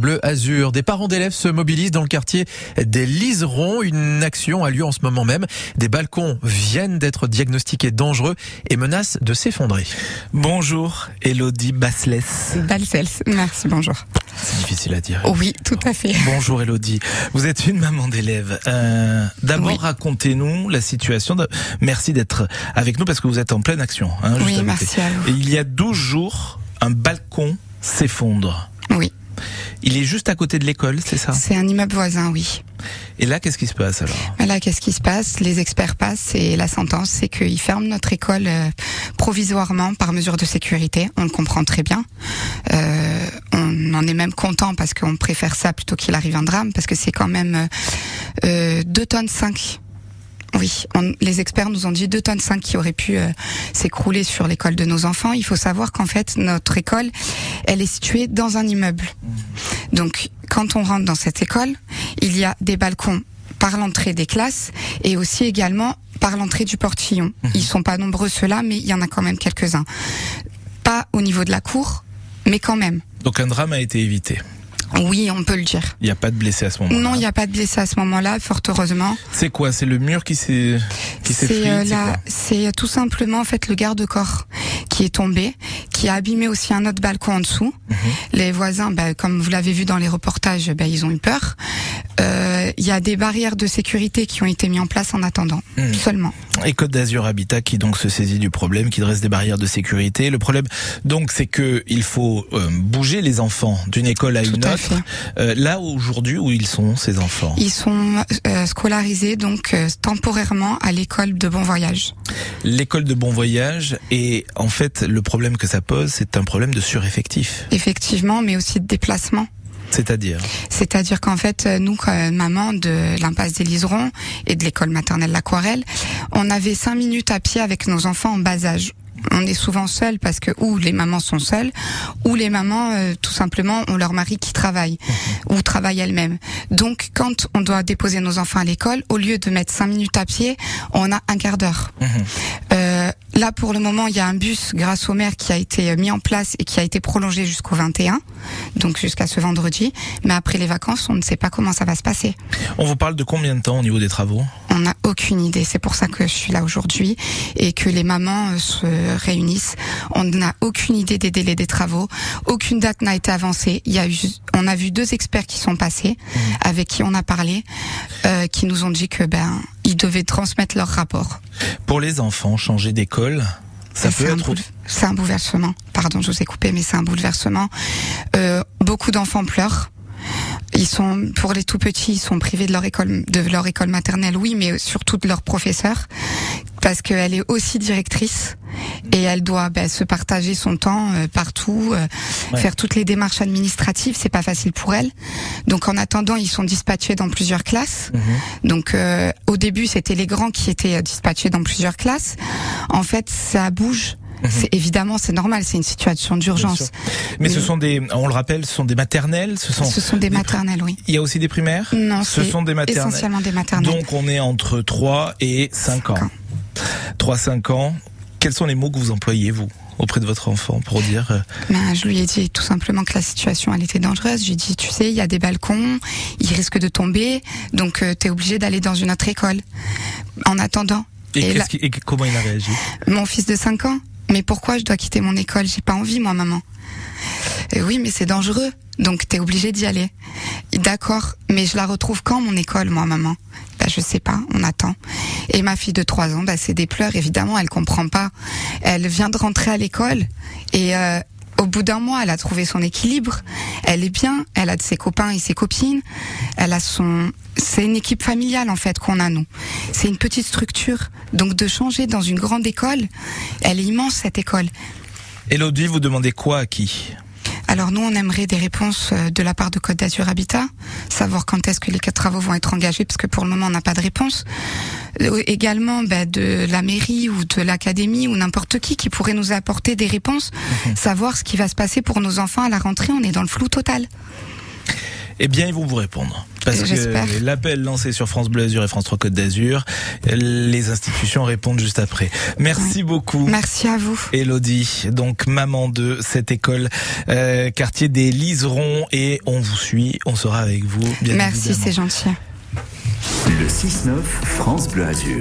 Bleu Azur. Des parents d'élèves se mobilisent dans le quartier des Liserons. Une action a lieu en ce moment même. Des balcons viennent d'être diagnostiqués dangereux et menacent de s'effondrer. Bonjour, Elodie Basles. Balsels, merci, bonjour. C'est difficile à dire. Oui, tout à fait. Bonjour Elodie. Vous êtes une maman d'élèves. Euh, D'abord, Oui. racontez-nous la situation. De... Merci d'être avec nous parce que vous êtes en pleine action. Hein, juste Oui, merci à vous. Et il y a 12 jours, un balcon s'effondre. Il est juste à côté de l'école, c'est ça? C'est un immeuble voisin, oui. Et là, qu'est-ce qui se passe alors? Mais Là, qu'est-ce qui se passe? Les experts passent et la sentence, c'est qu'ils ferment notre école euh, provisoirement par mesure de sécurité. On le comprend très bien. Euh, on en est même content parce qu'on préfère ça plutôt qu'il arrive un drame parce que c'est quand même euh, 2 tonnes 5. Oui, on- les experts nous ont dit 2 tonnes 5 qui auraient pu euh, s'écrouler sur l'école de nos enfants. Il faut savoir qu'en fait, notre école, elle est située dans un immeuble. Donc, quand on rentre dans cette école, il y a des balcons par l'entrée des classes et aussi également par l'entrée du portillon. Ils sont pas nombreux ceux-là, mais il y en a quand même quelques-uns. Pas au niveau de la cour, mais quand même. Donc un drame a été évité. Oui, on peut le dire. Il n'y a pas de blessés à ce moment-là. Non, il n'y a pas de blessés à ce moment-là, fort heureusement. C'est quoi C'est le mur qui s'est qui C'est euh, c'est c'est tout simplement en fait le garde-corps qui est tombé, qui a abîmé aussi un autre balcon en dessous. Mhm. Les voisins, bah, comme vous l'avez vu dans les reportages, bah, ils ont eu peur. Euh, Il y a des barrières de sécurité qui ont été mises en place en attendant Mhm. seulement. Et Côte d'Azur Habitat qui donc se saisit du problème, qui dresse des barrières de sécurité. Le problème donc c'est que il faut euh, bouger les enfants d'une école à Tout une à autre. Euh, là aujourd'hui où ils sont ces enfants? Ils sont euh, scolarisés donc euh, temporairement à l'école de Bon Voyage. L'école de bon voyage et en fait le problème que ça pose c'est un problème de sureffectif. Effectivement, mais aussi de déplacement. C'est-à-dire C'est-à-dire qu'en fait, euh, nous, comme maman de l'impasse des Liserons et de l'école maternelle L'Aquarelle, on avait cinq minutes à pied avec nos enfants en bas âge. On est souvent seuls parce que ou les mamans sont seules, ou les mamans euh, tout simplement ont leur mari qui travaille ou travaille elle-même. Donc, quand on doit déposer nos enfants à l'école, au lieu de mettre cinq minutes à pied, on a un quart d'heure. Mhm. Euh, là, pour le moment, il y a un bus grâce au maire qui a été euh, mis en place et qui a été prolongé jusqu'au 21, donc jusqu'à ce vendredi. Mais après les vacances, on ne sait pas comment ça va se passer. On vous parle de combien de temps au niveau des travaux? On n'a aucune idée. C'est pour ça que je suis là aujourd'hui et que les mamans euh, se réunissent. On n'a aucune idée des délais des travaux. Aucune date n'a été avancée. Il y a eu, on a vu deux experts qui sont passés, avec qui on a parlé, euh, qui nous ont dit que ben ils devaient transmettre leur rapport. Pour les enfants, changer d'école, ça C'est peut un être C'est un bouleversement. Pardon, je vous ai coupé, mais c'est un bouleversement. Euh, beaucoup d'enfants pleurent. Ils sont, pour les tout petits, ils sont privés de leur école, de leur école maternelle, oui, mais surtout de leur professeur, parce qu'elle est aussi directrice et elle doit ben, se partager son temps euh, partout, euh, Ouais. faire toutes les démarches administratives. C'est pas facile pour elle. Donc, en attendant, ils sont dispatchés dans plusieurs classes. Mhm. Donc euh, au début, c'était les grands qui étaient euh, dispatchés dans plusieurs classes. En fait, ça bouge. C'est évidemment, c'est normal, c'est une situation Mhm. D'urgence. Mais ce sont des, on le rappelle, ce sont des maternelles, ce sont, Ce sont des des maternelles, oui. il y a aussi des primaires? Non, Ce sont des maternelles. essentiellement des maternelles. Donc on est entre 3 et 5 ans. Cinq ans. 3-5 ans. Quels sont les mots que vous employez, vous, auprès de votre enfant pour dire euh, Ben, je lui ai dit tout simplement que la situation elle était dangereuse. Je lui ai dit, tu sais, il y a des balcons, ils risquent de tomber, donc tu es obligé d'aller dans une autre école. En attendant, et, Et qui- et comment il a réagi? Mon fils de 5 ans, mais pourquoi je dois quitter mon école? J'ai pas envie, moi, maman. Oui, mais c'est dangereux, donc t'es obligé d'y aller. D'accord, mais je la retrouve quand mon école, moi, maman? Bah, je sais pas, on attend. Et ma fille de 3 ans, bah, c'est des pleurs, évidemment, elle comprend pas. Elle vient de rentrer à l'école et euh, au bout d'un mois, elle a trouvé son équilibre. Elle est bien, elle a de ses copains et ses copines. Elle a son, c'est une équipe familiale en fait qu'on a nous. C'est une petite structure, donc de changer dans une grande école, elle est immense cette école. Elodie, vous demandez quoi à qui? Alors nous, on aimerait des réponses euh, de la part de Côte d'Azur Habitat, savoir quand est-ce que les quatre travaux vont être engagés, parce que pour le moment, on n'a pas de réponse. Euh, Également bah, de la mairie ou de l'académie ou n'importe qui qui pourrait nous apporter des réponses, savoir ce qui va se passer pour nos enfants à la rentrée. On est dans le flou total. Eh bien, ils vont vous répondre. Parce que l'appel lancé sur France Bleu Azur et France 3 Côte d'Azur, les institutions répondent juste après. Merci beaucoup. Merci à vous. Elodie, donc maman de cette école euh, quartier des Liserons et on vous suit, on sera avec vous bien Merci, c'est gentil. Le 6-9 France Bleu Azur.